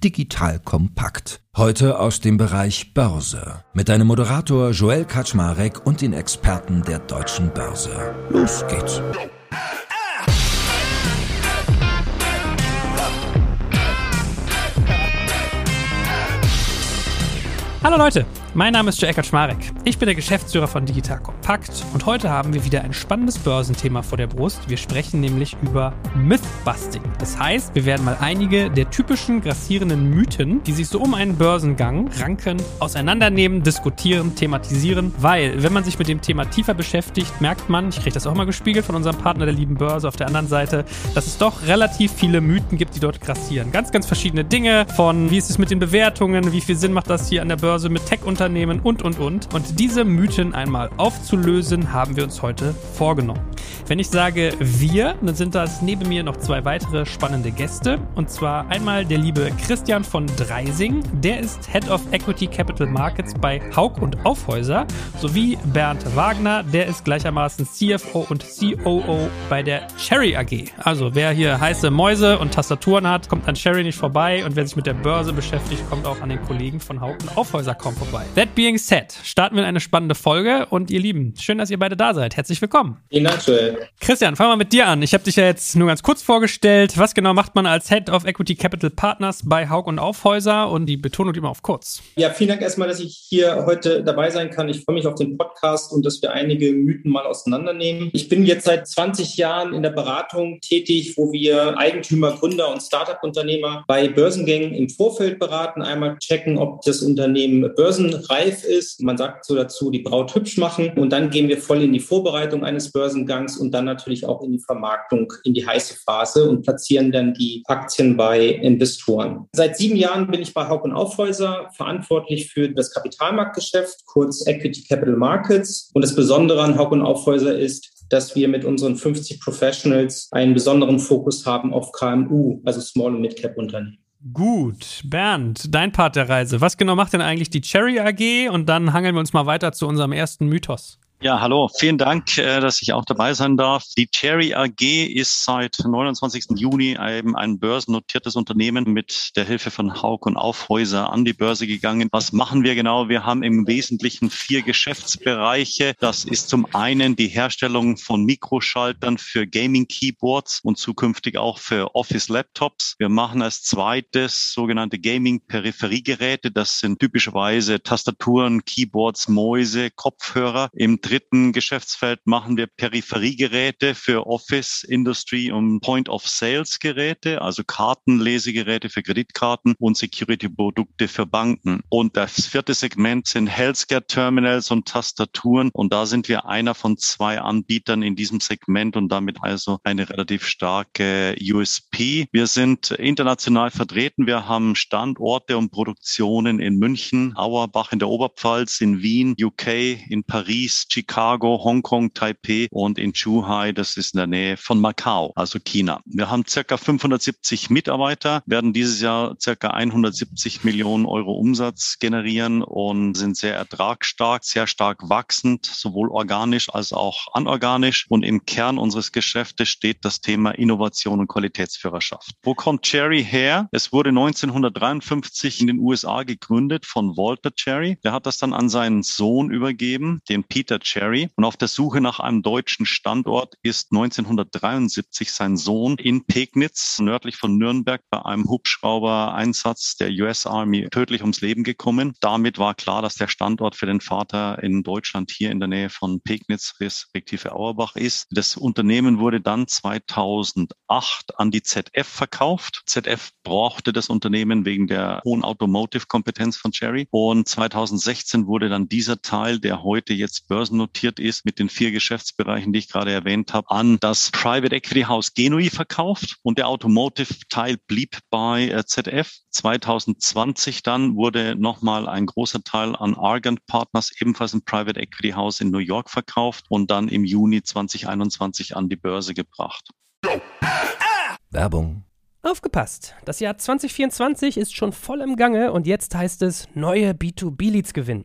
digital kompakt. Heute aus dem Bereich Börse mit deinem Moderator Joel Kaczmarek und den Experten der deutschen Börse. Los geht's. Hallo Leute, mein Name ist Joe Eckert Schmarek. Ich bin der Geschäftsführer von Digital Compact und heute haben wir wieder ein spannendes Börsenthema vor der Brust. Wir sprechen nämlich über Mythbusting. Das heißt, wir werden mal einige der typischen grassierenden Mythen, die sich so um einen Börsengang ranken, auseinandernehmen, diskutieren, thematisieren, weil wenn man sich mit dem Thema tiefer beschäftigt, merkt man, ich kriege das auch mal gespiegelt von unserem Partner der lieben Börse auf der anderen Seite, dass es doch relativ viele Mythen gibt, die dort grassieren. Ganz, ganz verschiedene Dinge von wie ist es mit den Bewertungen, wie viel Sinn macht das hier an der Börse mit Tech-Unternehmen, Unternehmen und, und, und. Und diese Mythen einmal aufzulösen, haben wir uns heute vorgenommen. Wenn ich sage wir, dann sind das neben mir noch zwei weitere spannende Gäste. Und zwar einmal der liebe Christian von Dreising. Der ist Head of Equity Capital Markets bei Haug und Aufhäuser. Sowie Bernd Wagner. Der ist gleichermaßen CFO und COO bei der Cherry AG. Also wer hier heiße Mäuse und Tastaturen hat, kommt an Cherry nicht vorbei. Und wer sich mit der Börse beschäftigt, kommt auch an den Kollegen von Haug und Aufhäuser kaum vorbei. That being said, starten wir in eine spannende Folge und ihr Lieben, schön, dass ihr beide da seid. Herzlich willkommen. Vielen Dank, Joel. Christian, fangen wir mit dir an. Ich habe dich ja jetzt nur ganz kurz vorgestellt. Was genau macht man als Head of Equity Capital Partners bei Haug und Aufhäuser und die Betonung immer auf kurz? Ja, vielen Dank erstmal, dass ich hier heute dabei sein kann. Ich freue mich auf den Podcast und dass wir einige Mythen mal auseinandernehmen. Ich bin jetzt seit 20 Jahren in der Beratung tätig, wo wir Eigentümer, Gründer und Startup-Unternehmer bei Börsengängen im Vorfeld beraten. Einmal checken, ob das Unternehmen Börsen reif ist. Man sagt so dazu, die Braut hübsch machen. Und dann gehen wir voll in die Vorbereitung eines Börsengangs und dann natürlich auch in die Vermarktung, in die heiße Phase und platzieren dann die Aktien bei Investoren. Seit sieben Jahren bin ich bei Haupt und Aufhäuser verantwortlich für das Kapitalmarktgeschäft, kurz Equity Capital Markets. Und das Besondere an Haupt und Aufhäuser ist, dass wir mit unseren 50 Professionals einen besonderen Fokus haben auf KMU, also Small- und Mid-Cap-Unternehmen. Gut, Bernd, dein Part der Reise. Was genau macht denn eigentlich die Cherry AG? Und dann hangeln wir uns mal weiter zu unserem ersten Mythos. Ja, hallo. Vielen Dank, äh, dass ich auch dabei sein darf. Die Cherry AG ist seit 29. Juni eben ein börsennotiertes Unternehmen mit der Hilfe von Haug und Aufhäuser an die Börse gegangen. Was machen wir genau? Wir haben im Wesentlichen vier Geschäftsbereiche. Das ist zum einen die Herstellung von Mikroschaltern für Gaming Keyboards und zukünftig auch für Office Laptops. Wir machen als zweites sogenannte Gaming Peripheriegeräte. Das sind typischerweise Tastaturen, Keyboards, Mäuse, Kopfhörer. Im dritten Geschäftsfeld machen wir Peripheriegeräte für Office, Industry und Point-of-Sales-Geräte, also Kartenlesegeräte für Kreditkarten und Security-Produkte für Banken. Und das vierte Segment sind Healthcare-Terminals und Tastaturen. Und da sind wir einer von zwei Anbietern in diesem Segment und damit also eine relativ starke USP. Wir sind international vertreten. Wir haben Standorte und Produktionen in München, Auerbach in der Oberpfalz, in Wien, UK, in Paris, Chicago, Hongkong, Taipei und in Zhuhai, das ist in der Nähe von Macau, also China. Wir haben circa 570 Mitarbeiter, werden dieses Jahr circa 170 Millionen Euro Umsatz generieren und sind sehr ertragsstark, sehr stark wachsend, sowohl organisch als auch anorganisch. Und im Kern unseres Geschäftes steht das Thema Innovation und Qualitätsführerschaft. Wo kommt Cherry her? Es wurde 1953 in den USA gegründet von Walter Cherry. Der hat das dann an seinen Sohn übergeben, den Peter Cherry. Und auf der Suche nach einem deutschen Standort ist 1973 sein Sohn in Pegnitz, nördlich von Nürnberg, bei einem Hubschrauber-Einsatz der US Army tödlich ums Leben gekommen. Damit war klar, dass der Standort für den Vater in Deutschland hier in der Nähe von Pegnitz respektive Auerbach ist. Das Unternehmen wurde dann 2008 an die ZF verkauft. ZF brauchte das Unternehmen wegen der hohen Automotive-Kompetenz von Cherry. Und 2016 wurde dann dieser Teil, der heute jetzt börsen börsennotiert ist, mit den vier Geschäftsbereichen, die ich gerade erwähnt habe, an das Private Equity House Genui verkauft und der Automotive-Teil blieb bei äh, ZF. 2020 dann wurde nochmal ein großer Teil an Argent Partners, ebenfalls ein Private Equity House in New York verkauft und dann im Juni 2021 an die Börse gebracht. Werbung Aufgepasst! Das Jahr 2024 ist schon voll im Gange und jetzt heißt es neue B2B-Leads gewinnen.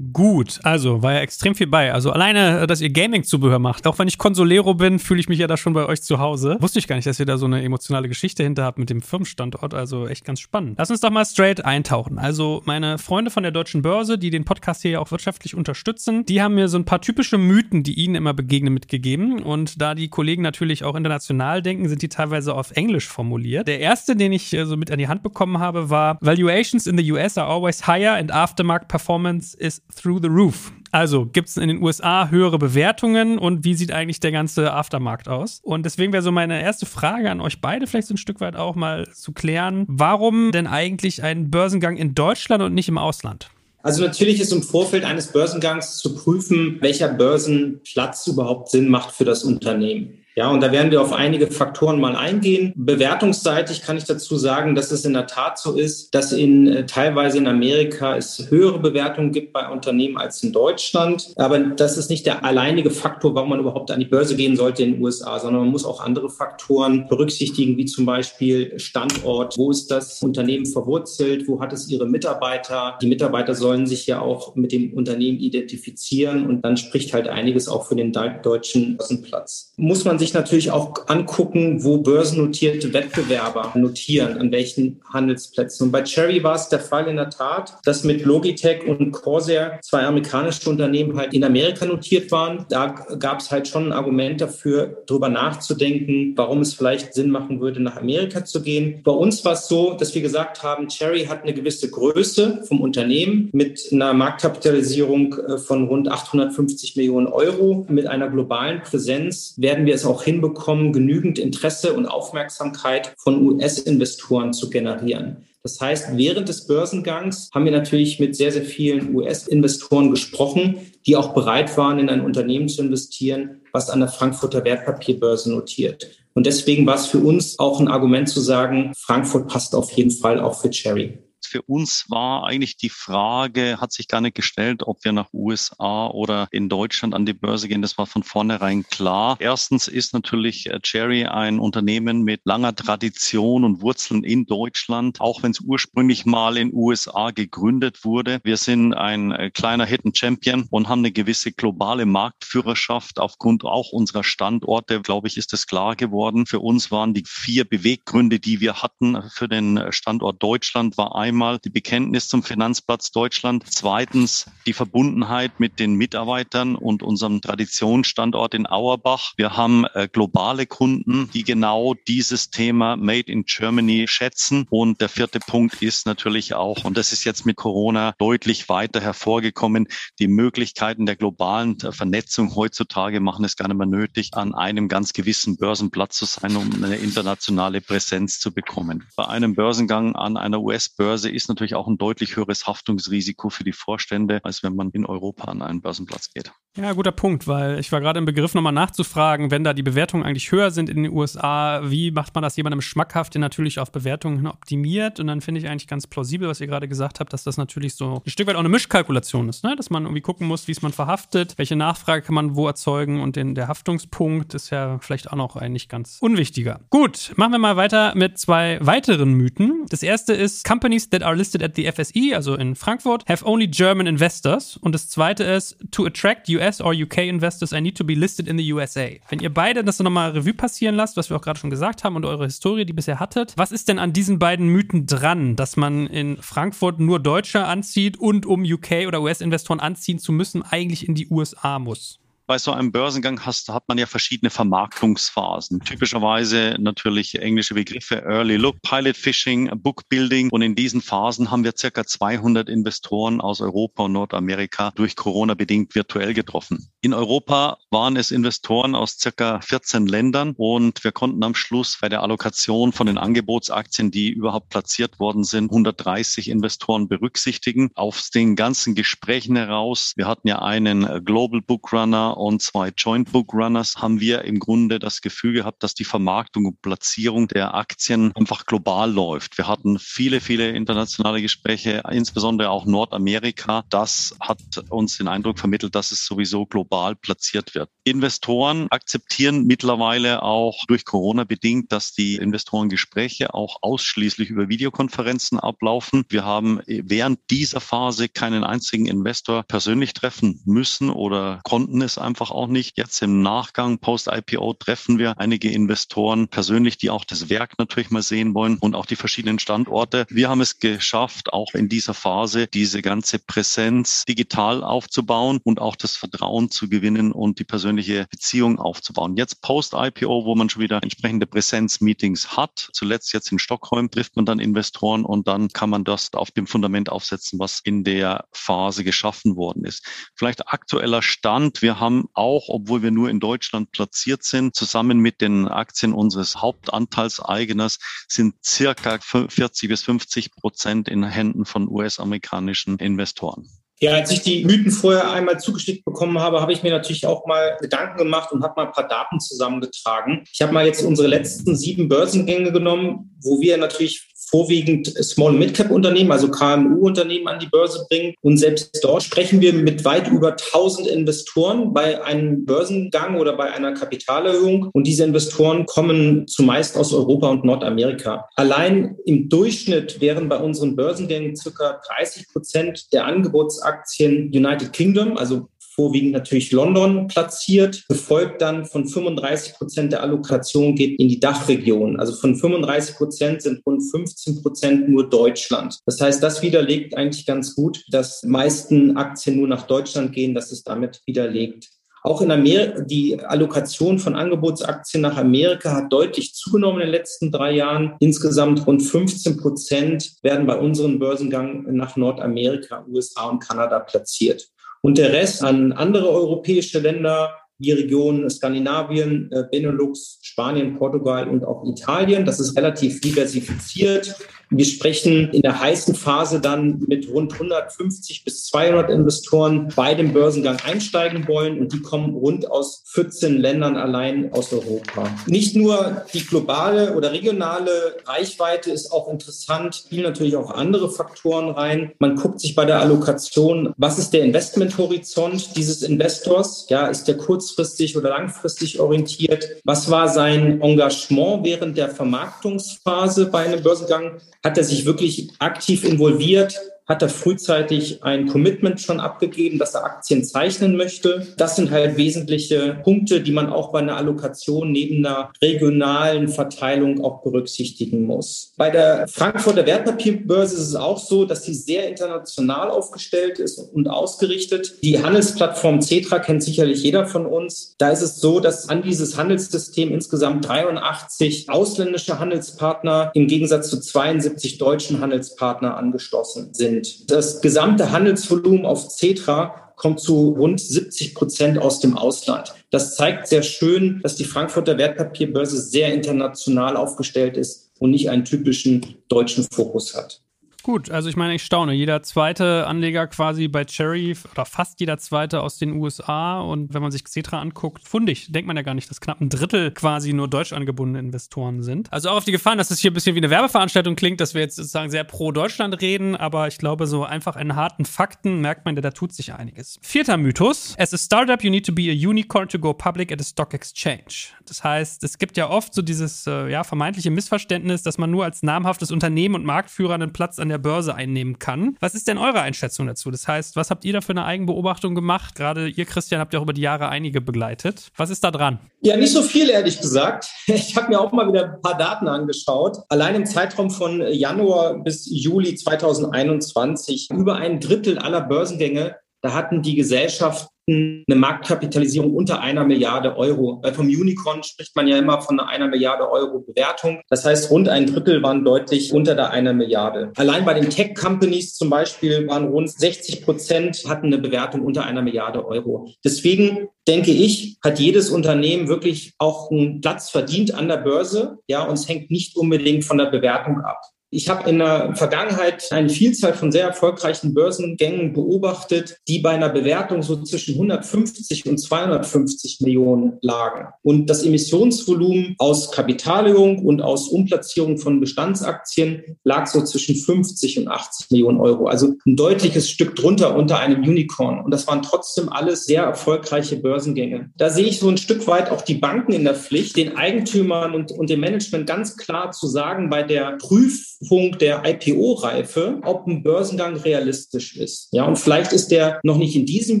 Gut, also war ja extrem viel bei. Also alleine, dass ihr Gaming-Zubehör macht. Auch wenn ich Consolero bin, fühle ich mich ja da schon bei euch zu Hause. Wusste ich gar nicht, dass ihr da so eine emotionale Geschichte hinter habt mit dem Firmenstandort. Also echt ganz spannend. Lass uns doch mal straight eintauchen. Also meine Freunde von der Deutschen Börse, die den Podcast hier ja auch wirtschaftlich unterstützen, die haben mir so ein paar typische Mythen, die ihnen immer begegnen, mitgegeben. Und da die Kollegen natürlich auch international denken, sind die teilweise auf Englisch formuliert. Der erste, den ich äh, so mit an die Hand bekommen habe, war Valuations in the US are always higher and aftermarket performance is through the roof. Also gibt es in den USA höhere Bewertungen und wie sieht eigentlich der ganze Aftermarkt aus? Und deswegen wäre so meine erste Frage an euch beide vielleicht so ein Stück weit auch mal zu klären, warum denn eigentlich ein Börsengang in Deutschland und nicht im Ausland? Also natürlich ist im Vorfeld eines Börsengangs zu prüfen, welcher Börsenplatz überhaupt Sinn macht für das Unternehmen. Ja, und da werden wir auf einige Faktoren mal eingehen. Bewertungsseitig kann ich dazu sagen, dass es in der Tat so ist, dass in äh, teilweise in Amerika es höhere Bewertungen gibt bei Unternehmen als in Deutschland. Aber das ist nicht der alleinige Faktor, warum man überhaupt an die Börse gehen sollte in den USA, sondern man muss auch andere Faktoren berücksichtigen, wie zum Beispiel Standort. Wo ist das Unternehmen verwurzelt? Wo hat es ihre Mitarbeiter? Die Mitarbeiter sollen sich ja auch mit dem Unternehmen identifizieren und dann spricht halt einiges auch für den deutschen Börsenplatz. Muss man sich sich natürlich auch angucken, wo börsennotierte Wettbewerber notieren, an welchen Handelsplätzen. Und bei Cherry war es der Fall in der Tat, dass mit Logitech und Corsair zwei amerikanische Unternehmen halt in Amerika notiert waren. Da gab es halt schon ein Argument dafür, darüber nachzudenken, warum es vielleicht Sinn machen würde, nach Amerika zu gehen. Bei uns war es so, dass wir gesagt haben, Cherry hat eine gewisse Größe vom Unternehmen mit einer Marktkapitalisierung äh, von rund 850 Millionen Euro. Mit einer globalen Präsenz werden wir es auch auch hinbekommen, genügend Interesse und Aufmerksamkeit von US-Investoren zu generieren. Das heißt, während des Börsengangs haben wir natürlich mit sehr, sehr vielen US-Investoren gesprochen, die auch bereit waren, in ein Unternehmen zu investieren, was an der Frankfurter Wertpapierbörse notiert. Und deswegen war es für uns auch ein Argument zu sagen, Frankfurt passt auf jeden Fall auch für Cherry für uns war eigentlich die Frage, hat sich gar nicht gestellt, ob wir nach USA oder in Deutschland an die Börse gehen. Das war von vornherein klar. Erstens ist natürlich äh, Cherry ein Unternehmen mit langer Tradition und Wurzeln in Deutschland, auch wenn es ursprünglich mal in USA gegründet wurde. Wir sind ein äh, kleiner Hidden Champion und haben eine gewisse globale Marktführerschaft aufgrund auch unserer Standorte, glaube ich, ist das klar geworden. Für uns waren die vier Beweggründe, die wir hatten für den Standort Deutschland, war einmal einmal die Bekenntnis zum Finanzplatz Deutschland, zweitens die Verbundenheit mit den Mitarbeitern und unserem Traditionsstandort in Auerbach. Wir haben äh, globale Kunden, die genau dieses Thema Made in Germany schätzen. Und der vierte Punkt ist natürlich auch, und das ist jetzt mit Corona deutlich weiter hervorgekommen, die Möglichkeiten der globalen Vernetzung heutzutage machen es gar nicht mehr nötig, an einem ganz gewissen Börsenplatz zu sein, um eine internationale Präsenz zu bekommen. Bei einem Börsengang an einer US-Börse Börse ist natürlich auch ein deutlich höheres Haftungsrisiko für die Vorstände, als wenn man in Europa an einen Börsenplatz geht. Ja, guter Punkt, weil ich war gerade im Begriff, nochmal nachzufragen, wenn da die Bewertungen eigentlich höher sind in den USA, wie macht man das jemandem schmackhaft, der natürlich auf Bewertungen optimiert? Und dann finde ich eigentlich ganz plausibel, was ihr gerade gesagt habt, dass das natürlich so ein Stück weit auch eine Mischkalkulation ist, ne? dass man irgendwie gucken muss, wie es man verhaftet, welche Nachfrage kann man wo erzeugen und den, der Haftungspunkt ist ja vielleicht auch noch eigentlich ganz unwichtiger. Gut, machen wir mal weiter mit zwei weiteren Mythen. Das erste ist, Companies that are listed at the FSE, also in Frankfurt, have only German investors. Und das zweite ist, to attract US US or UK investors, I need to be listed in the USA. Wenn ihr beide das nochmal Revue passieren lasst, was wir auch gerade schon gesagt haben und eure Historie, die bisher hattet, was ist denn an diesen beiden Mythen dran, dass man in Frankfurt nur Deutsche anzieht und um UK oder US-Investoren anziehen zu müssen, eigentlich in die USA muss? Bei so einem Börsengang hast, hat man ja verschiedene Vermarktungsphasen. Typischerweise natürlich englische Begriffe Early Look, Pilot Fishing, Book Building. Und in diesen Phasen haben wir circa 200 Investoren aus Europa und Nordamerika durch Corona bedingt virtuell getroffen. In Europa waren es Investoren aus circa 14 Ländern und wir konnten am Schluss bei der Allokation von den Angebotsaktien, die überhaupt platziert worden sind, 130 Investoren berücksichtigen. Aus den ganzen Gesprächen heraus, wir hatten ja einen Global Book Runner und zwei Joint Book Runners, haben wir im Grunde das Gefühl gehabt, dass die Vermarktung und Platzierung der Aktien einfach global läuft. Wir hatten viele, viele internationale Gespräche, insbesondere auch Nordamerika. Das hat uns den Eindruck vermittelt, dass es sowieso global platziert wird. Investoren akzeptieren mittlerweile auch durch Corona bedingt, dass die Investorengespräche auch ausschließlich über Videokonferenzen ablaufen. Wir haben während dieser Phase keinen einzigen Investor persönlich treffen müssen oder konnten es einfach auch nicht. Jetzt im Nachgang Post-IPO treffen wir einige Investoren persönlich, die auch das Werk natürlich mal sehen wollen und auch die verschiedenen Standorte. Wir haben es geschafft, auch in dieser Phase diese ganze Präsenz digital aufzubauen und auch das Vertrauen zu gewinnen und die persönliche Beziehung aufzubauen. Jetzt Post-IPO, wo man schon wieder entsprechende Präsenz-Meetings hat, zuletzt jetzt in Stockholm, trifft man dann Investoren und dann kann man das auf dem Fundament aufsetzen, was in der Phase geschaffen worden ist. Vielleicht aktueller Stand. Wir haben auch, obwohl wir nur in Deutschland platziert sind, zusammen mit den Aktien unseres Hauptanteilseigners sind circa 40 bis 50 Prozent in Händen von US-amerikanischen Investoren. Ja, als ich die Mythen vorher einmal zugeschickt bekommen habe, habe ich mir natürlich auch mal Gedanken gemacht und habe mal ein paar Daten zusammengetragen. Ich habe mal jetzt unsere letzten sieben Börsengänge genommen, wo wir natürlich vorwiegend Small- und Mid-Cap-Unternehmen, also KMU-Unternehmen an die Börse bringen. Und selbst dort sprechen wir mit weit über 1000 Investoren bei einem Börsengang oder bei einer Kapitalerhöhung. Und diese Investoren kommen zumeist aus Europa und Nordamerika. Allein im Durchschnitt wären bei unseren Börsengängen circa 30 Prozent der Angebotsaktien United Kingdom, also vorwiegend natürlich London platziert, gefolgt dann von 35 Prozent der Allokation geht in die Dachregion. Also von 35 Prozent sind rund 15 Prozent nur Deutschland. Das heißt, das widerlegt eigentlich ganz gut, dass meisten Aktien nur nach Deutschland gehen, dass es damit widerlegt. Auch in Amerika, die Allokation von Angebotsaktien nach Amerika hat deutlich zugenommen in den letzten drei Jahren. Insgesamt rund 15 Prozent werden bei unserem Börsengang nach Nordamerika, USA und Kanada platziert und der Rest an andere europäische Länder, die Region Skandinavien, äh, Benelux, Spanien, Portugal und auch Italien. Das ist relativ diversifiziert. Wir sprechen in der heißen Phase dann mit rund 150 bis 200 Investoren bei dem Börsengang einsteigen wollen und die kommen rund aus 14 Ländern allein aus Europa. Nicht nur die globale oder regionale Reichweite ist auch interessant, spielen natürlich auch andere Faktoren rein. Man guckt sich bei der Allokation, was ist der Investmenthorizont dieses Investors? Ja, ist der kurzfristig oder langfristig orientiert? Was war sein Engagement während der Vermarktungsphase bei einem Börsengang? Hat er sich wirklich aktiv involviert, hat er frühzeitig ein Commitment schon abgegeben, dass er Aktien zeichnen möchte. Das sind halt wesentliche Punkte, die man auch bei einer Allokation neben einer regionalen Verteilung auch berücksichtigen muss. Bei der Frankfurter Wertpapierbörse ist es auch so, dass sie sehr international aufgestellt ist und ausgerichtet. Die Handelsplattform Cetra kennt sicherlich jeder von uns. Da ist es so, dass an dieses Handelssystem insgesamt 83 ausländische Handelspartner im Gegensatz zu 72 deutschen Handelspartner angeschlossen sind sind. Das gesamte Handelsvolumen auf Cetra kommt zu rund 70 Prozent aus dem Ausland. Das zeigt sehr schön, dass die Frankfurter Wertpapierbörse sehr international aufgestellt ist und nicht einen typischen deutschen Fokus hat. Gut, also ich meine, ich staune. Jeder zweite Anleger quasi bei Cherry oder fast jeder zweite aus den USA und wenn man sich Xetra anguckt, fundig, denkt man ja gar nicht, dass knapp ein Drittel quasi nur deutsch angebundene Investoren sind. Also auch auf die Gefahr, dass es hier ein bisschen wie eine Werbeveranstaltung klingt, dass wir jetzt sozusagen sehr pro Deutschland reden, aber ich glaube, so einfach in harten Fakten merkt man, da tut sich einiges. Vierter Mythos. As a startup, you need to be a unicorn to go public at a stock exchange. Das heißt, es gibt ja oft so dieses äh, ja, vermeintliche Missverständnis, dass man nur als namhaftes Unternehmen und Marktführer einen Platz an der der Börse einnehmen kann. Was ist denn eure Einschätzung dazu? Das heißt, was habt ihr da für eine Eigenbeobachtung gemacht? Gerade ihr, Christian, habt ja auch über die Jahre einige begleitet. Was ist da dran? Ja, nicht so viel, ehrlich gesagt. Ich habe mir auch mal wieder ein paar Daten angeschaut. Allein im Zeitraum von Januar bis Juli 2021 über ein Drittel aller Börsengänge da hatten die Gesellschaften eine Marktkapitalisierung unter einer Milliarde Euro. Weil vom Unicorn spricht man ja immer von einer Milliarde Euro Bewertung. Das heißt, rund ein Drittel waren deutlich unter der einer Milliarde. Allein bei den Tech-Companies zum Beispiel waren rund 60 Prozent hatten eine Bewertung unter einer Milliarde Euro. Deswegen denke ich, hat jedes Unternehmen wirklich auch einen Platz verdient an der Börse. Ja, und es hängt nicht unbedingt von der Bewertung ab. Ich habe in der Vergangenheit eine Vielzahl von sehr erfolgreichen Börsengängen beobachtet, die bei einer Bewertung so zwischen 150 und 250 Millionen lagen. Und das Emissionsvolumen aus Kapitalierung und aus Umplatzierung von Bestandsaktien lag so zwischen 50 und 80 Millionen Euro. Also ein deutliches Stück drunter unter einem Unicorn. Und das waren trotzdem alles sehr erfolgreiche Börsengänge. Da sehe ich so ein Stück weit auch die Banken in der Pflicht, den Eigentümern und, und dem Management ganz klar zu sagen, bei der Prüf Punkt der IPO-Reife, ob ein Börsengang realistisch ist. Ja, und vielleicht ist der noch nicht in diesem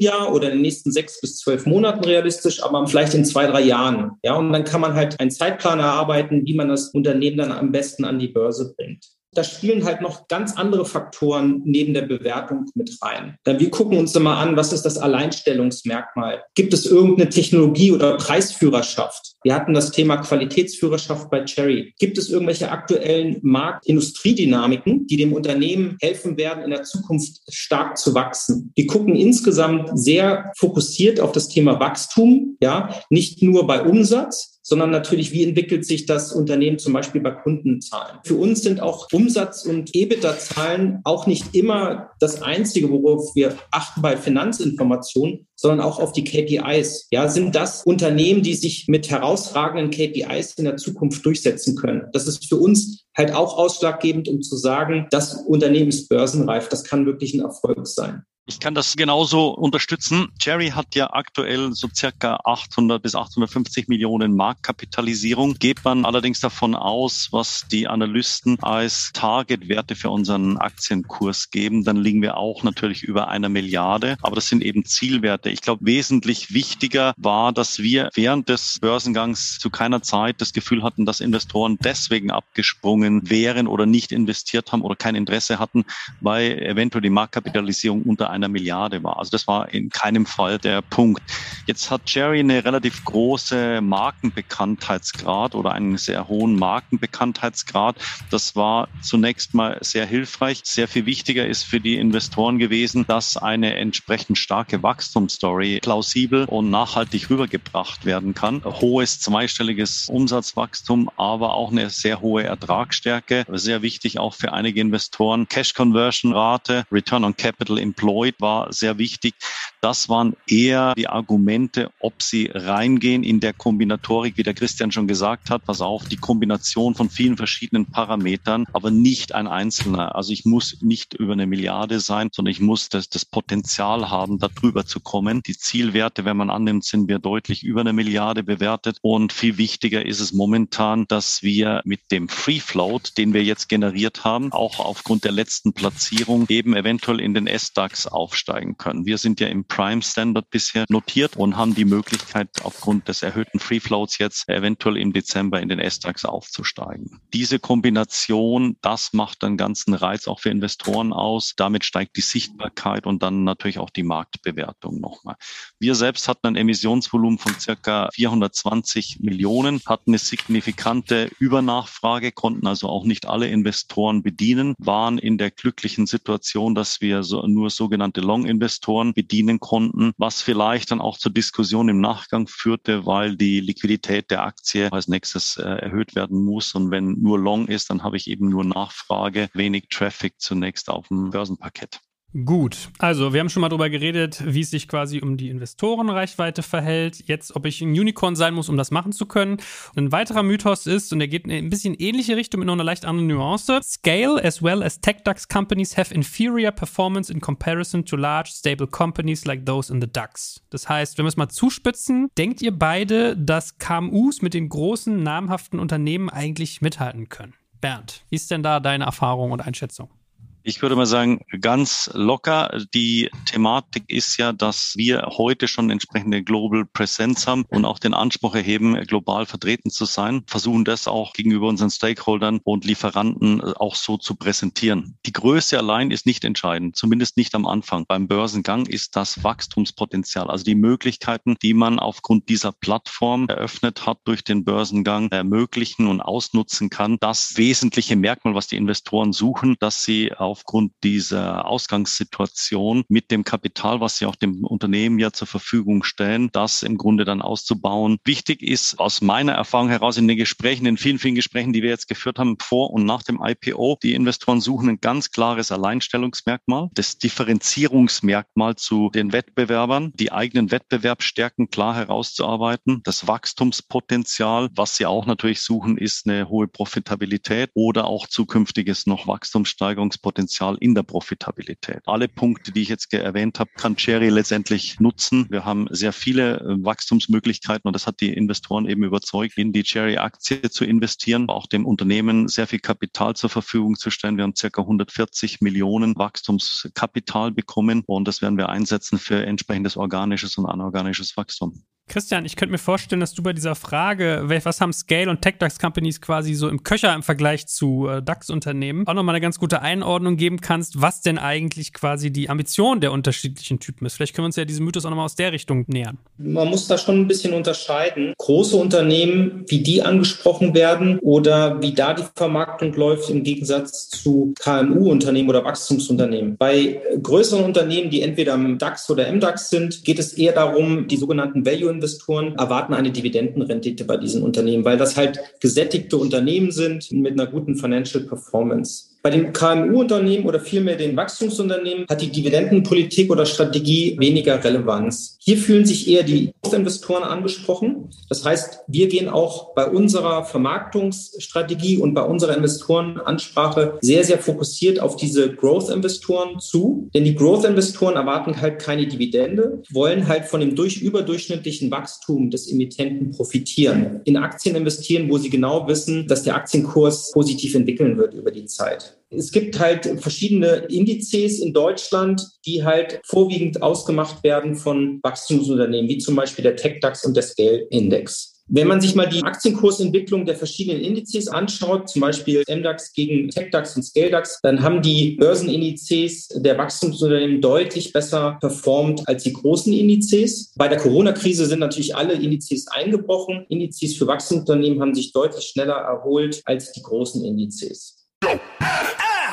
Jahr oder in den nächsten sechs bis zwölf Monaten realistisch, aber vielleicht in zwei, drei Jahren. Ja, und dann kann man halt einen Zeitplan erarbeiten, wie man das Unternehmen dann am besten an die Börse bringt da spielen halt noch ganz andere Faktoren neben der Bewertung mit rein. Wir gucken uns immer an, was ist das Alleinstellungsmerkmal? Gibt es irgendeine Technologie oder Preisführerschaft? Wir hatten das Thema Qualitätsführerschaft bei Cherry. Gibt es irgendwelche aktuellen Markt-Industriedynamiken, die dem Unternehmen helfen werden, in der Zukunft stark zu wachsen? Wir gucken insgesamt sehr fokussiert auf das Thema Wachstum, ja, nicht nur bei Umsatz, sondern natürlich, wie entwickelt sich das Unternehmen zum Beispiel bei Kundenzahlen. Für uns sind auch Umsatz- und EBITDA-Zahlen auch nicht immer das Einzige, worauf wir achten bei Finanzinformationen, sondern auch auf die KPIs. Ja, sind das Unternehmen, die sich mit herausragenden KPIs in der Zukunft durchsetzen können? Das ist für uns halt auch ausschlaggebend, um zu sagen, das Unternehmen ist börsenreif. Das kann wirklich ein Erfolg sein. Ich kann das genauso unterstützen. Jerry hat ja aktuell so circa 800 bis 850 Millionen Marktkapitalisierung. Geht man allerdings davon aus, was die Analysten als Targetwerte für unseren Aktienkurs geben, dann liegen wir auch natürlich über einer Milliarde. Aber das sind eben Zielwerte. Ich glaube, wesentlich wichtiger war, dass wir während des Börsengangs zu keiner Zeit das Gefühl hatten, dass Investoren deswegen abgesprungen wären oder nicht investiert haben oder kein Interesse hatten, weil eventuell die Marktkapitalisierung unter einer Milliarde war. Also das war in keinem Fall der Punkt. Jetzt hat Jerry eine relativ große Markenbekanntheitsgrad oder einen sehr hohen Markenbekanntheitsgrad. Das war zunächst mal sehr hilfreich. Sehr viel wichtiger ist für die Investoren gewesen, dass eine entsprechend starke Wachstumsstory plausibel und nachhaltig rübergebracht werden kann. Hohes zweistelliges Umsatzwachstum, aber auch eine sehr hohe Ertragsstärke. Sehr wichtig auch für einige Investoren. Cash Conversion Rate, Return on Capital Employed Deloitte war sehr wichtig. Das waren eher die Argumente, ob sie reingehen in der Kombinatorik, wie der Christian schon gesagt hat. Pass auf, die Kombination von vielen verschiedenen Parametern, aber nicht ein einzelner. Also ich muss nicht über eine Milliarde sein, sondern ich muss das, das Potenzial haben, darüber zu kommen. Die Zielwerte, wenn man annimmt, sind wir deutlich über eine Milliarde bewertet. Und viel wichtiger ist es momentan, dass wir mit dem Free Float, den wir jetzt generiert haben, auch aufgrund der letzten Platzierung eben eventuell in den S-DAX aufsteigen können. Wir sind ja im Prime Standard bisher notiert und haben die Möglichkeit, aufgrund des erhöhten Free Floats jetzt eventuell im Dezember in den S-DAX aufzusteigen. Diese Kombination, das macht einen ganzen Reiz auch für Investoren aus. Damit steigt die Sichtbarkeit und dann natürlich auch die Marktbewertung nochmal. Wir selbst hatten ein Emissionsvolumen von circa 420 Millionen, hatten eine signifikante Übernachfrage, konnten also auch nicht alle Investoren bedienen, waren in der glücklichen Situation, dass wir so, nur sogenannte sogenannte Long-Investoren bedienen konnten, was vielleicht dann auch zur Diskussion im Nachgang führte, weil die Liquidität der Aktie als nächstes äh, erhöht werden muss. Und wenn nur Long ist, dann habe ich eben nur Nachfrage, wenig Traffic zunächst auf dem Börsenparkett. Gut, also wir haben schon mal darüber geredet, wie es sich quasi um die Investorenreichweite verhält. Jetzt, ob ich ein Unicorn sein muss, um das machen zu können. Und ein weiterer Mythos ist, und der geht in ein bisschen ähnliche Richtung mit noch einer leicht anderen Nuance. Scale as well as tech DAX companies have inferior performance in comparison to large stable companies like those in the DAX. Das heißt, wenn wir es mal zuspitzen, denkt ihr beide, dass KMUs mit den großen namhaften Unternehmen eigentlich mithalten können? Bernd, wie ist denn da deine Erfahrung und Einschätzung? Ich würde mal sagen, ganz locker. Die Thematik ist ja, dass wir heute schon entsprechende Global Presence haben und auch den Anspruch erheben, global vertreten zu sein, versuchen das auch gegenüber unseren Stakeholdern und Lieferanten äh, auch so zu präsentieren. Die Größe allein ist nicht entscheidend, zumindest nicht am Anfang. Beim Börsengang ist das Wachstumspotenzial, also die Möglichkeiten, die man aufgrund dieser Plattform eröffnet hat durch den Börsengang, ermöglichen und ausnutzen kann. Das wesentliche Merkmal, was die Investoren suchen, dass sie auf aufgrund dieser Ausgangssituation mit dem Kapital, was sie auch dem Unternehmen ja zur Verfügung stellen, das im Grunde dann auszubauen. Wichtig ist aus meiner Erfahrung heraus in den Gesprächen, in vielen, vielen Gesprächen, die wir jetzt geführt haben, vor und nach dem IPO, die Investoren suchen ein ganz klares Alleinstellungsmerkmal, das Differenzierungsmerkmal zu den Wettbewerbern, die eigenen Wettbewerbsstärken klar herauszuarbeiten, das Wachstumspotenzial, was sie auch natürlich suchen, ist eine hohe Profitabilität oder auch zukünftiges noch Wachstumssteigerungspotenzial Potenzial in der Profitabilität. Alle Punkte, die ich jetzt erwähnt habe, kann Cherry letztendlich nutzen. Wir haben sehr viele äh, Wachstumsmöglichkeiten und das hat die Investoren eben überzeugt, in die Cherry-Aktie zu investieren, auch dem Unternehmen sehr viel Kapital zur Verfügung zu stellen. Wir haben circa 140 Millionen Wachstumskapital bekommen und das werden wir einsetzen für entsprechendes organisches und anorganisches Wachstum. Christian, ich könnte mir vorstellen, dass du bei dieser Frage, was haben Scale und Tech-DAX-Companies quasi so im Köcher im Vergleich zu äh, DAX-Unternehmen, auch nochmal eine ganz gute Einordnung geben kannst, was denn eigentlich quasi die Ambition der unterschiedlichen Typen ist. Vielleicht können wir uns ja diesen Mythos auch nochmal aus der Richtung nähern. Man muss da schon ein bisschen unterscheiden. Große Unternehmen, wie die angesprochen werden oder wie da die Vermarktung läuft im Gegensatz zu KMU-Unternehmen oder Wachstumsunternehmen. Bei größeren Unternehmen, die entweder im DAX oder MDAX sind, geht es eher darum, die sogenannten Value Investoren erwarten eine Dividendenrendite bei diesen Unternehmen, weil das halt gesättigte Unternehmen sind mit einer guten Financial Performance. Bei den KMU-Unternehmen oder vielmehr den Wachstumsunternehmen hat die Dividendenpolitik oder Strategie weniger Relevanz. Hier fühlen sich eher die Investoren angesprochen. Das heißt, wir gehen auch bei unserer Vermarktungsstrategie und bei unserer Investorenansprache sehr, sehr fokussiert auf diese Growth-Investoren zu. Denn die Growth-Investoren erwarten halt keine Dividende, wollen halt von dem durch überdurchschnittlichen Wachstum des Emittenten profitieren. In Aktien investieren, wo sie genau wissen, dass der Aktienkurs positiv entwickeln wird über die Zeit. Es gibt halt verschiedene Indizes in Deutschland, die halt vorwiegend ausgemacht werden von Wachstumsunternehmen, wie zum Beispiel der TechDAX und der Scale-Index. Wenn man sich mal die Aktienkursentwicklung der verschiedenen Indizes anschaut, zum Beispiel MDAX gegen TechDAX und ScaleDAX, dann haben die Börsenindizes der Wachstumsunternehmen deutlich besser performt als die großen Indizes. Bei der Corona-Krise sind natürlich alle Indizes eingebrochen. Indizes für Wachstumsunternehmen haben sich deutlich schneller erholt als die großen Indizes.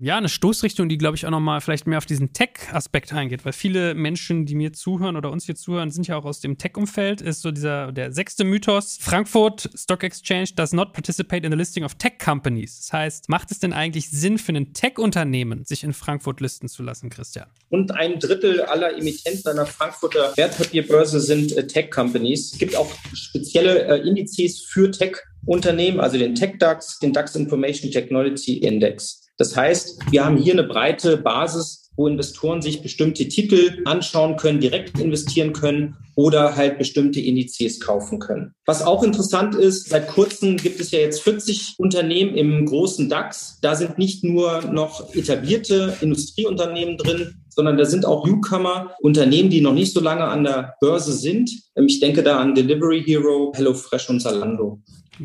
ja, eine Stoßrichtung, die, glaube ich, auch nochmal vielleicht mehr auf diesen Tech-Aspekt eingeht, weil viele Menschen, die mir zuhören oder uns hier zuhören, sind ja auch aus dem Tech-Umfeld, ist so dieser, der sechste Mythos. Frankfurt Stock Exchange does not participate in the listing of Tech Companies. Das heißt, macht es denn eigentlich Sinn für ein Tech-Unternehmen, sich in Frankfurt listen zu lassen, Christian? Und ein Drittel aller Emittenten einer Frankfurter Wertpapierbörse sind äh, Tech-Companies. Es gibt auch spezielle äh, Indizes für Tech-Unternehmen, also den Tech-DAX, den DAX Information Technology Index. Das heißt, wir haben hier eine breite Basis, wo Investoren sich bestimmte Titel anschauen können, direkt investieren können oder halt bestimmte Indizes kaufen können. Was auch interessant ist, seit kurzem gibt es ja jetzt 40 Unternehmen im großen DAX. Da sind nicht nur noch etablierte Industrieunternehmen drin, sondern da sind auch Newcomer, Unternehmen, die noch nicht so lange an der Börse sind. Ich denke da an Delivery Hero, HelloFresh und Zalando.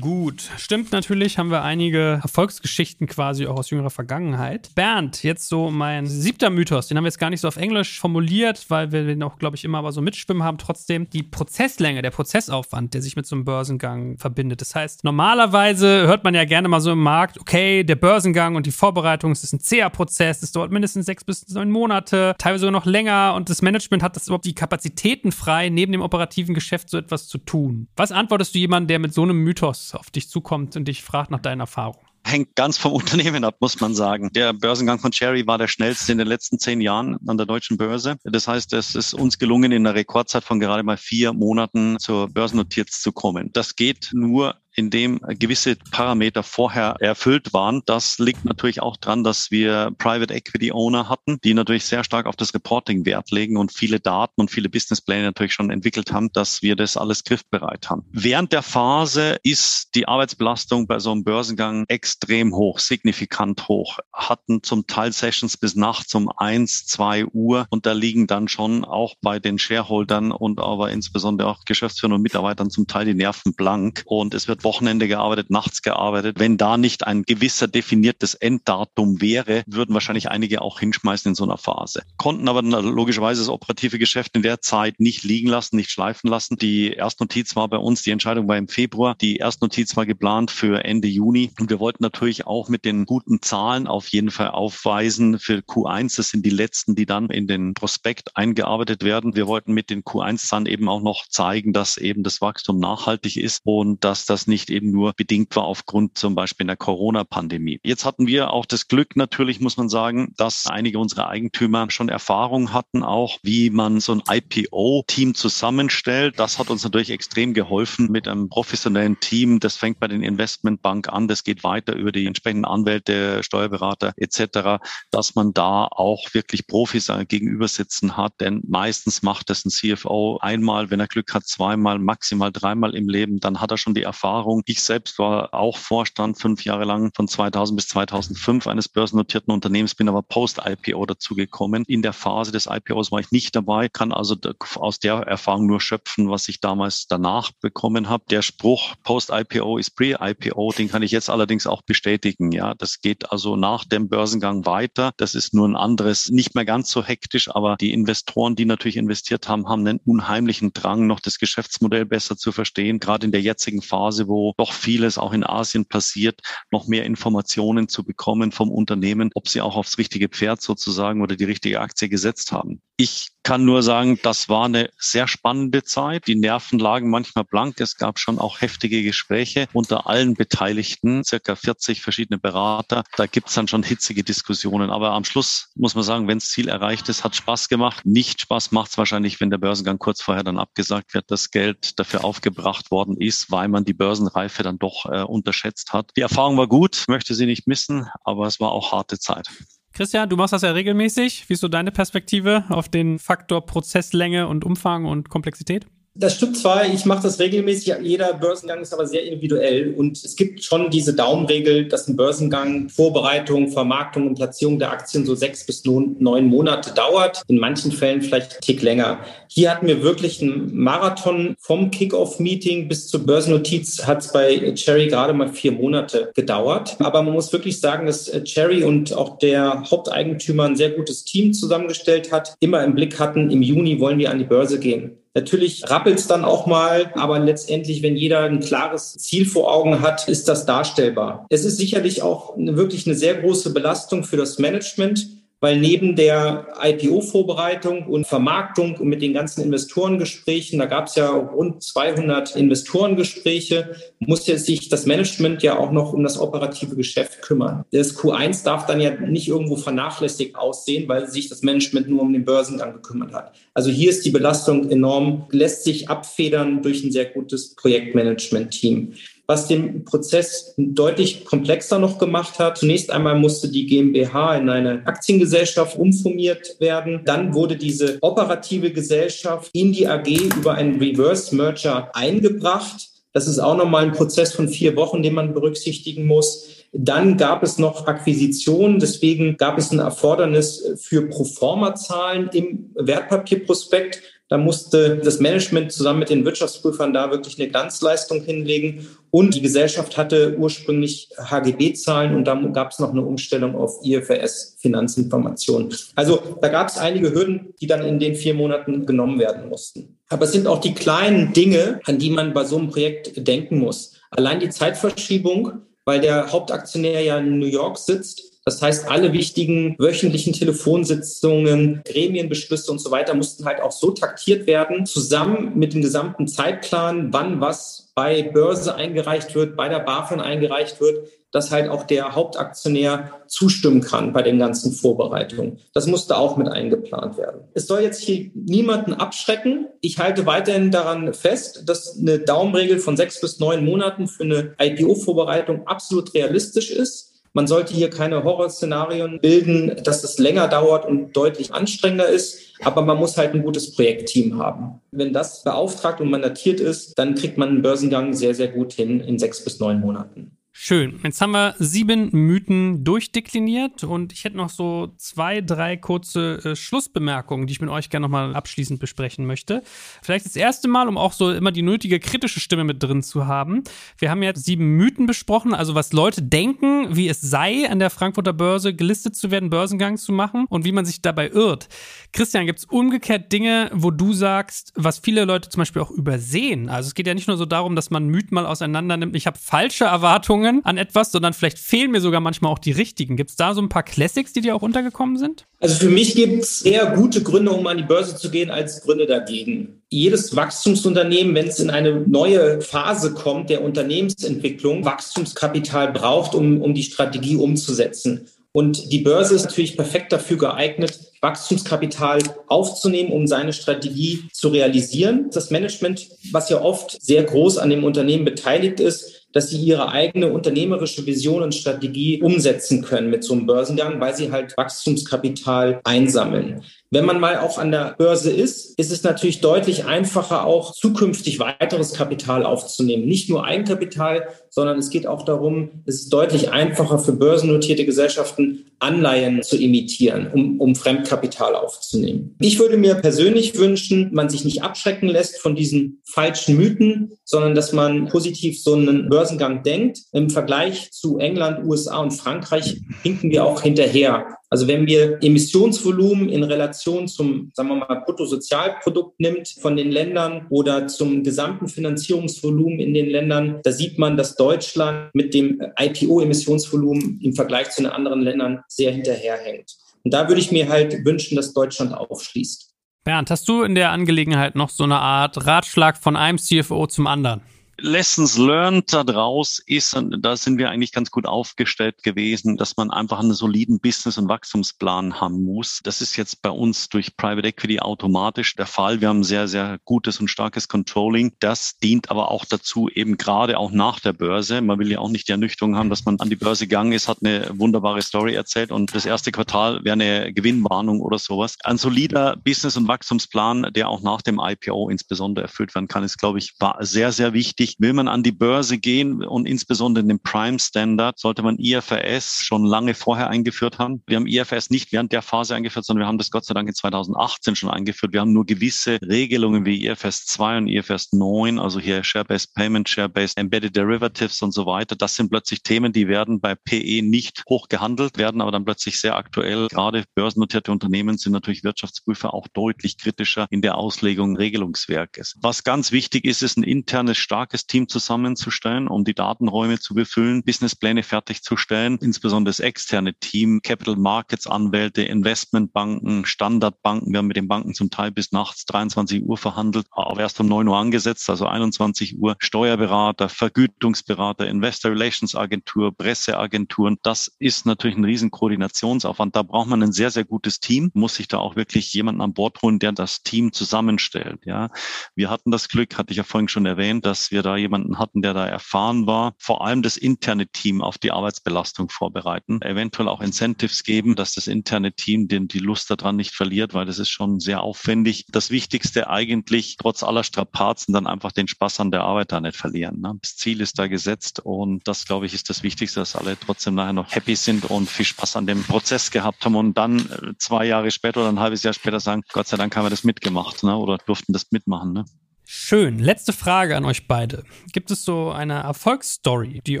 Gut, stimmt natürlich, haben wir einige Erfolgsgeschichten quasi auch aus jüngerer Vergangenheit. Bernd, jetzt so mein siebter Mythos, den haben wir jetzt gar nicht so auf Englisch formuliert, weil wir den auch, glaube ich, immer aber so mitschwimmen haben. Trotzdem die Prozesslänge, der Prozessaufwand, der sich mit so einem Börsengang verbindet. Das heißt, normalerweise hört man ja gerne mal so im Markt, okay, der Börsengang und die Vorbereitung, es ist ein zäher Prozess, es dauert mindestens sechs bis neun Monate, teilweise sogar noch länger und das Management hat das überhaupt die Kapazitäten frei, neben dem operativen Geschäft so etwas zu tun. Was antwortest du jemandem, der mit so einem Mythos auf dich zukommt und dich fragt nach deinen Erfahrungen? hängt ganz vom Unternehmen ab, muss man sagen. Der Börsengang von Cherry war der schnellste in den letzten zehn Jahren an der deutschen Börse. Das heißt, es ist uns gelungen, in einer Rekordzeit von gerade mal vier Monaten zur Börsennotiz zu kommen. Das geht nur in dem gewisse Parameter vorher erfüllt waren. Das liegt natürlich auch dran, dass wir Private Equity Owner hatten, die natürlich sehr stark auf das Reporting Wert legen und viele Daten und viele Businesspläne natürlich schon entwickelt haben, dass wir das alles griffbereit haben. Während der Phase ist die Arbeitsbelastung bei so einem Börsengang extrem hoch, signifikant hoch. Hatten zum Teil Sessions bis nachts um eins, zwei Uhr und da liegen dann schon auch bei den Shareholdern und aber insbesondere auch Geschäftsführern und Mitarbeitern zum Teil die Nerven blank und es wird Wochenende gearbeitet, nachts gearbeitet. Wenn da nicht ein gewisser definiertes Enddatum wäre, würden wahrscheinlich einige auch hinschmeißen in so einer Phase. Konnten aber logischerweise das operative Geschäft in der Zeit nicht liegen lassen, nicht schleifen lassen. Die Erstnotiz war bei uns, die Entscheidung war im Februar. Die Erstnotiz war geplant für Ende Juni. Und wir wollten natürlich auch mit den guten Zahlen auf jeden Fall aufweisen für Q1. Das sind die letzten, die dann in den Prospekt eingearbeitet werden. Wir wollten mit den Q1-Zahlen eben auch noch zeigen, dass eben das Wachstum nachhaltig ist und dass das nicht nicht eben nur bedingt war aufgrund zum Beispiel der Corona-Pandemie. Jetzt hatten wir auch das Glück natürlich, muss man sagen, dass einige unserer Eigentümer schon Erfahrung hatten, auch wie man so ein IPO-Team zusammenstellt. Das hat uns natürlich extrem geholfen mit einem professionellen Team. Das fängt bei den Investmentbank an, das geht weiter über die entsprechenden Anwälte, Steuerberater etc., dass man da auch wirklich Profis gegenüber sitzen hat. Denn meistens macht das ein CFO einmal, wenn er Glück hat, zweimal, maximal dreimal im Leben. Dann hat er schon die Erfahrung, Erfahrung. Ich selbst war auch Vorstand fünf Jahre lang von 2000 bis 2005 eines börsennotierten Unternehmens, bin aber post-IPO dazugekommen. In der Phase des IPOs war ich nicht dabei, kann also aus der Erfahrung nur schöpfen, was ich damals danach bekommen habe. Der Spruch Post-IPO ist Pre-IPO, den kann ich jetzt allerdings auch bestätigen. Ja, das geht also nach dem Börsengang weiter. Das ist nur ein anderes, nicht mehr ganz so hektisch, aber die Investoren, die natürlich investiert haben, haben einen unheimlichen Drang, noch das Geschäftsmodell besser zu verstehen. Gerade in der jetzigen Phase, wo wo doch vieles auch in Asien passiert, noch mehr Informationen zu bekommen vom Unternehmen, ob sie auch aufs richtige Pferd sozusagen oder die richtige Aktie gesetzt haben. Ich kann nur sagen, das war eine sehr spannende Zeit. Die Nerven lagen manchmal blank. Es gab schon auch heftige Gespräche unter allen Beteiligten, circa 40 verschiedene Berater. Da gibt es dann schon hitzige Diskussionen. Aber am Schluss muss man sagen, wenn das Ziel erreicht ist, hat Spaß gemacht. Nicht Spaß macht es wahrscheinlich, wenn der Börsengang kurz vorher dann abgesagt wird, das Geld dafür aufgebracht worden ist, weil man die Börsenreife dann doch äh, unterschätzt hat. Die Erfahrung war gut, möchte sie nicht missen, aber es war auch harte Zeit. Christian, du machst das ja regelmäßig. Wie ist so deine Perspektive auf den Faktor Prozesslänge und Umfang und Komplexität? Das stimmt zwar, ich mache das regelmäßig, jeder Börsengang ist aber sehr individuell und es gibt schon diese Daumenregel, dass ein Börsengang Vorbereitung, Vermarktung und Platzierung der Aktien so sechs bis neun Monate dauert, in manchen Fällen vielleicht einen Tick länger. Hier hatten wir wirklich einen Marathon vom Kick-Off-Meeting bis zur Börsennotiz hat es bei Cherry gerade mal vier Monate gedauert. Aber man muss wirklich sagen, dass Cherry und auch der Haupteigentümer ein sehr gutes Team zusammengestellt hat, immer im Blick hatten, im Juni wollen wir an die Börse gehen. Natürlich rappelt es dann auch mal, aber letztendlich, wenn jeder ein klares Ziel vor Augen hat, ist das darstellbar. Es ist sicherlich auch eine, wirklich eine sehr große Belastung für das Management, weil neben der IPO-Vorbereitung und Vermarktung und mit den ganzen Investorengesprächen, da gab es ja rund 200 Investorengespräche, muss ja sich das Management ja auch noch um das operative Geschäft kümmern. Das Q1 darf dann ja nicht irgendwo vernachlässigt aussehen, weil sich das Management nur um den Börsengang gekümmert hat. Also hier ist die Belastung enorm, lässt sich abfedern durch ein sehr gutes Projektmanagement-Team was den Prozess deutlich komplexer noch gemacht hat. Zunächst einmal musste die GmbH in eine Aktiengesellschaft umformiert werden. Dann wurde diese operative Gesellschaft in die AG über einen Reverse Merger eingebracht. Das ist auch nochmal ein Prozess von vier Wochen, den man berücksichtigen muss. Dann gab es noch Akquisitionen, deswegen gab es ein Erfordernis für Proforma-Zahlen im Wertpapierprospekt Da musste das Management zusammen mit den Wirtschaftsprüfern da wirklich eine Glanzleistung hinlegen. Und die Gesellschaft hatte ursprünglich HGB-Zahlen und dann gab es noch eine Umstellung auf IFRS-Finanzinformationen. Also da gab es einige Hürden, die dann in den vier Monaten genommen werden mussten. Aber es sind auch die kleinen Dinge, an die man bei so einem Projekt denken muss. Allein die Zeitverschiebung, weil der Hauptaktionär ja in New York sitzt, das heißt, alle wichtigen wöchentlichen Telefonsitzungen, Gremienbeschlüsse und so weiter mussten halt auch so taktiert werden, zusammen mit dem gesamten Zeitplan, wann was bei Börse eingereicht wird, bei der BaFin eingereicht wird, dass halt auch der Hauptaktionär zustimmen kann bei den ganzen Vorbereitungen. Das musste auch mit eingeplant werden. Es soll jetzt hier niemanden abschrecken. Ich halte weiterhin daran fest, dass eine Daumenregel von sechs bis neun Monaten für eine IPO-Vorbereitung absolut realistisch ist. Man sollte hier keine Horrorszenarien bilden, dass es länger dauert und deutlich anstrengender ist. Aber man muss halt ein gutes Projektteam haben. Wenn das beauftragt und mandatiert ist, dann kriegt man einen Börsengang sehr, sehr gut hin in sechs bis neun Monaten. Schön. Jetzt haben wir sieben Mythen durchdekliniert und ich hätte noch so zwei, drei kurze äh, Schlussbemerkungen, die ich mit euch gerne nochmal abschließend besprechen möchte. Vielleicht das erste Mal, um auch so immer die nötige kritische Stimme mit drin zu haben. Wir haben jetzt sieben Mythen besprochen, also was Leute denken, wie es sei, an der Frankfurter Börse gelistet zu werden, Börsengang zu machen und wie man sich dabei irrt. Christian, gibt es umgekehrt Dinge, wo du sagst, was viele Leute zum Beispiel auch übersehen? Also es geht ja nicht nur so darum, dass man Mythen mal auseinander nimmt. Ich habe falsche Erwartungen Erwartungen an etwas, sondern vielleicht fehlen mir sogar manchmal auch die richtigen. Gibt es da so ein paar Classics, die dir auch untergekommen sind? Also für mich gibt es eher gute Gründe, um an die Börse zu gehen, als Gründe dagegen. Jedes Wachstumsunternehmen, wenn es in eine neue Phase kommt der Unternehmensentwicklung, Wachstumskapital braucht, um, um die Strategie umzusetzen. Und die Börse ist natürlich perfekt dafür geeignet, Wachstumskapital aufzunehmen, um seine Strategie zu realisieren. Das Management, was ja oft sehr groß an dem Unternehmen beteiligt ist, dass sie ihre eigene unternehmerische Vision und Strategie umsetzen können mit so einem Börsengang, weil sie halt Wachstumskapital einsammeln. Wenn man mal auch an der Börse ist, ist es natürlich deutlich einfacher, auch zukünftig weiteres Kapital aufzunehmen. Nicht nur Eigenkapital, sondern es geht auch darum, es ist deutlich einfacher für börsennotierte Gesellschaften, Anleihen zu imitieren, um, um Fremdkapital aufzunehmen. Ich würde mir persönlich wünschen, man sich nicht abschrecken lässt von diesen falschen Mythen, sondern dass man positiv so einen Börsengang denkt. Im Vergleich zu England, USA und Frankreich hinken wir auch hinterher. Also wenn wir Emissionsvolumen in Relation zum, sagen wir mal, Bruttosozialprodukt nimmt von den Ländern oder zum gesamten Finanzierungsvolumen in den Ländern, da sieht man, dass Deutschland mit dem IPO-Emissionsvolumen im Vergleich zu den anderen Ländern sehr hinterherhängt. Und da würde ich mir halt wünschen, dass Deutschland aufschließt. Bernd, hast du in der Angelegenheit noch so eine Art Ratschlag von einem CFO zum anderen? Lessons learned daraus ist, da sind wir eigentlich ganz gut aufgestellt gewesen, dass man einfach einen soliden Business- und Wachstumsplan haben muss. Das ist jetzt bei uns durch Private Equity automatisch der Fall. Wir haben sehr, sehr gutes und starkes Controlling. Das dient aber auch dazu, eben gerade auch nach der Börse. Man will ja auch nicht die Ernüchterung haben, dass man an die Börse gegangen ist, hat eine wunderbare Story erzählt und das erste Quartal wäre eine Gewinnwarnung oder sowas. Ein solider Business- und Wachstumsplan, der auch nach dem IPO insbesondere erfüllt werden kann, ist, glaube ich, sehr, sehr wichtig wichtig. Will man an die Börse gehen und insbesondere den Prime Standard, sollte man IFRS schon lange vorher eingeführt haben. Wir haben IFRS nicht während der Phase eingeführt, sondern wir haben das Gott sei Dank in 2018 schon eingeführt. Wir haben nur gewisse Regelungen wie IFRS 2 und IFRS 9, also hier Share-Based Payment, Share-Based Embedded Derivatives und so weiter. Das sind plötzlich Themen, die werden bei PE nicht hoch gehandelt, werden aber dann plötzlich sehr aktuell. Gerade börsennotierte Unternehmen sind natürlich Wirtschaftsprüfer auch deutlich kritischer in der Auslegung Regelungswerkes. Was ganz wichtig ist, ist ein internes, starkes starkes Team zusammenzustellen, um die Datenräume zu befüllen, Businesspläne fertigzustellen, insbesondere das externe Team, Capital Markets Anwälte, Investmentbanken, Standardbanken. Wir haben mit den Banken zum Teil bis nachts 23 Uhr verhandelt, aber erst um 9 Uhr angesetzt, also 21 Uhr. Steuerberater, Vergütungsberater, Investor Relations Agentur, Presseagenturen. Das ist natürlich ein riesen Koordinationsaufwand. Da braucht man ein sehr, sehr gutes Team, muss sich da auch wirklich jemanden an Bord holen, der das Team zusammenstellt. Ja, wir hatten das Glück, hatte ich ja vorhin schon erwähnt, dass wir da jemanden hatten, der da erfahren war. Vor allem das interne Team auf die Arbeitsbelastung vorbereiten, eventuell auch Incentives geben, dass das interne Team den, die Lust daran nicht verliert, weil das ist schon sehr aufwendig. Das Wichtigste eigentlich, trotz aller Strapazen, dann einfach den Spaß an der Arbeit da nicht verlieren. Ne? Das Ziel ist da gesetzt und das, glaube ich, ist das Wichtigste, dass alle trotzdem nachher noch happy sind und viel Spaß an dem Prozess gehabt haben und dann äh, zwei Jahre später oder ein halbes Jahr später sagen, Gott sei Dank haben wir das mitgemacht ne? oder durften das mitmachen. Ne? Schön. Letzte Frage an euch beide. Gibt es so eine Erfolgsstory, die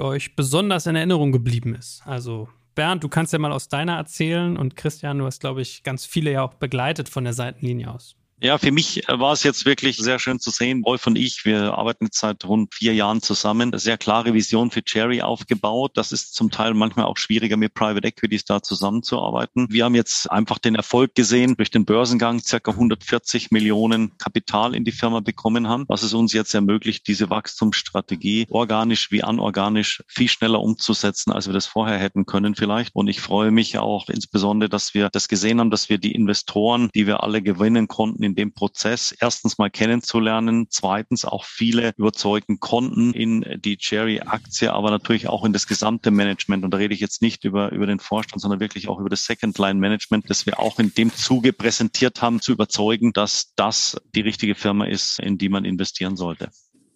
euch besonders in Erinnerung geblieben ist? Also Bernd, du kannst ja mal aus deiner erzählen und Christian, du hast, glaube ich, ganz viele ja auch begleitet von der Seitenlinie aus. Ja, für mich war es jetzt wirklich sehr schön zu sehen. Wolf und ich, wir arbeiten jetzt seit rund vier Jahren zusammen. Sehr klare Vision für Cherry aufgebaut. Das ist zum Teil manchmal auch schwieriger mit Private Equities da zusammenzuarbeiten. Wir haben jetzt einfach den Erfolg gesehen durch den Börsengang, circa 140 Millionen Kapital in die Firma bekommen haben, was es uns jetzt ermöglicht, diese Wachstumsstrategie organisch wie anorganisch viel schneller umzusetzen, als wir das vorher hätten können vielleicht. Und ich freue mich auch insbesondere, dass wir das gesehen haben, dass wir die Investoren, die wir alle gewinnen konnten, in dem Prozess erstens mal kennenzulernen, zweitens auch viele überzeugen konnten in die Cherry-Aktie, aber natürlich auch in das gesamte Management. Und da rede ich jetzt nicht über, über den Vorstand, sondern wirklich auch über das Second-Line-Management, das wir auch in dem Zuge präsentiert haben, zu überzeugen, dass das die richtige Firma ist, in die man investieren sollte.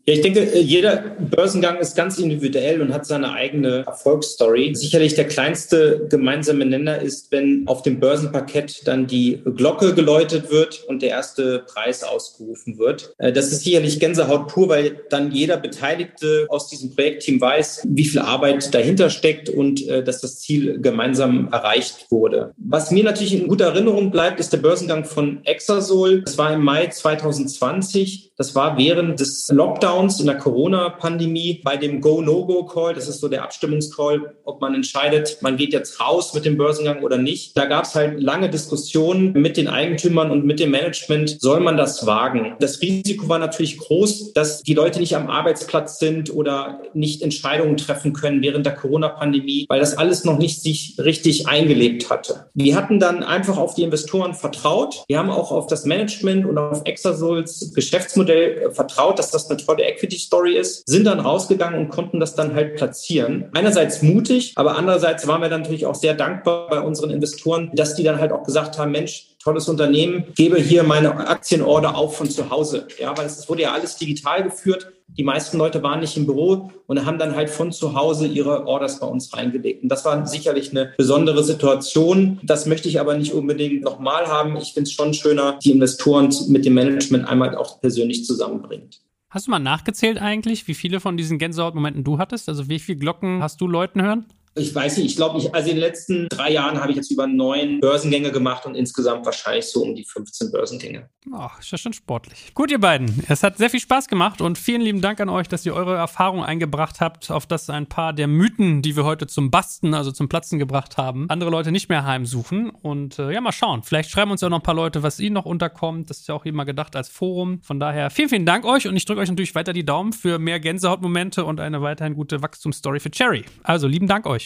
Ja, ich denke, äh, jeder Börsengang ist ganz individuell und hat seine eigene Erfolgsstory. Sicherlich der kleinste gemeinsame Nenner ist, wenn auf dem Börsenparkett dann die Glocke geläutet wird und der erste Preis ausgerufen wird. Äh, das ist sicherlich Gänsehaut pur, weil dann jeder Beteiligte aus diesem Projektteam weiß, wie viel Arbeit dahinter steckt und äh, dass das Ziel gemeinsam erreicht wurde. Was mir natürlich in guter Erinnerung bleibt, ist der Börsengang von Exasol. Das war im Mai 2020. Das war während des Lockdowns in der Corona-Pandemie bei dem Go-No-Go-Call. Das ist so der Abstimmungscall, ob man entscheidet, man geht jetzt raus mit dem Börsengang oder nicht. Da gab es halt lange Diskussionen mit den Eigentümern und mit dem Management. Soll man das wagen? Das Risiko war natürlich groß, dass die Leute nicht am Arbeitsplatz sind oder nicht Entscheidungen treffen können während der Corona-Pandemie, weil das alles noch nicht sich richtig eingelebt hatte. Wir hatten dann einfach auf die Investoren vertraut. Wir haben auch auf das Management und auf Exasols Geschäftsmodell Geschäftsmodell äh, vertraut, dass das eine tolle Equity-Story ist, sind dann rausgegangen und konnten das dann halt platzieren. Einerseits mutig, aber andererseits waren wir dann natürlich auch sehr dankbar bei unseren Investoren, dass die dann halt auch gesagt haben, Mensch, tolles Unternehmen, gebe hier meine Aktienorder auf von zu Hause. Ja, weil es wurde ja alles digital geführt. Die meisten Leute waren nicht im Büro und haben dann halt von zu Hause ihre Orders bei uns reingelegt. Und das war sicherlich eine besondere Situation. Das möchte ich aber nicht unbedingt nochmal haben. Ich finde es schon schöner, die Investoren mit dem Management einmal auch persönlich zusammenbringt. Hast du mal nachgezählt eigentlich, wie viele von diesen Gänsehautmomenten du hattest? Also wie viele Glocken hast du Leuten hören? Ich weiß nicht, ich glaube, ich, also in den letzten drei Jahren habe ich jetzt über neun Börsengänge gemacht und insgesamt wahrscheinlich so um die 15 Börsengänge. Ach, ist ja schon sportlich. Gut, ihr beiden. Es hat sehr viel Spaß gemacht und vielen lieben Dank an euch, dass ihr eure Erfahrung eingebracht habt, auf das ein paar der Mythen, die wir heute zum Basten, also zum Platzen gebracht haben, andere Leute nicht mehr heimsuchen. Und äh, ja, mal schauen. Vielleicht schreiben uns ja noch ein paar Leute, was ihnen noch unterkommt. Das ist ja auch immer gedacht als Forum. Von daher vielen, vielen Dank euch und ich drücke euch natürlich weiter die Daumen für mehr Gänsehautmomente und eine weiterhin gute Wachstumsstory für Cherry. Also lieben Dank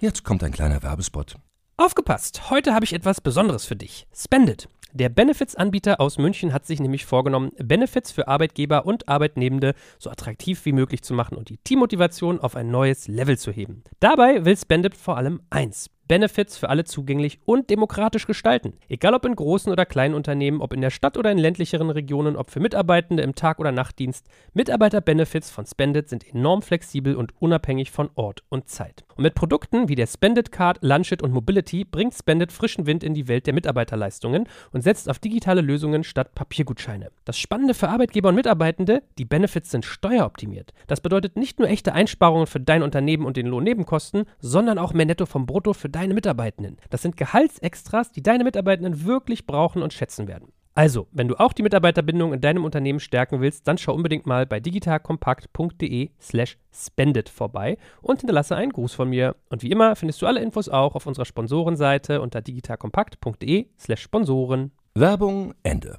Jetzt kommt ein kleiner Werbespot. Aufgepasst! Heute habe ich etwas Besonderes für dich. Spendit. Der Benefits-Anbieter aus München hat sich nämlich vorgenommen, Benefits für Arbeitgeber und Arbeitnehmende so attraktiv wie möglich zu machen und die Teammotivation auf ein neues Level zu heben. Dabei will Spendit vor allem eins: Benefits für alle zugänglich und demokratisch gestalten. Egal ob in großen oder kleinen Unternehmen, ob in der Stadt oder in ländlicheren Regionen, ob für Mitarbeitende im Tag- oder Nachtdienst, Mitarbeiter-Benefits von Spendit sind enorm flexibel und unabhängig von Ort und Zeit. Und mit Produkten wie der Spendit Card, Lunchit und Mobility bringt Spendit frischen Wind in die Welt der Mitarbeiterleistungen und setzt auf digitale Lösungen statt Papiergutscheine. Das Spannende für Arbeitgeber und Mitarbeitende, die Benefits sind steueroptimiert. Das bedeutet nicht nur echte Einsparungen für dein Unternehmen und den Lohnnebenkosten, sondern auch mehr Netto vom Brutto für deine Mitarbeitenden. Das sind Gehaltsextras, die deine Mitarbeitenden wirklich brauchen und schätzen werden. Also, wenn du auch die Mitarbeiterbindung in deinem Unternehmen stärken willst, dann schau unbedingt mal bei digitalkompakt.de/slash spendet vorbei und hinterlasse einen Gruß von mir. Und wie immer findest du alle Infos auch auf unserer Sponsorenseite unter digitalkompakt.de/slash Sponsoren. Werbung Ende.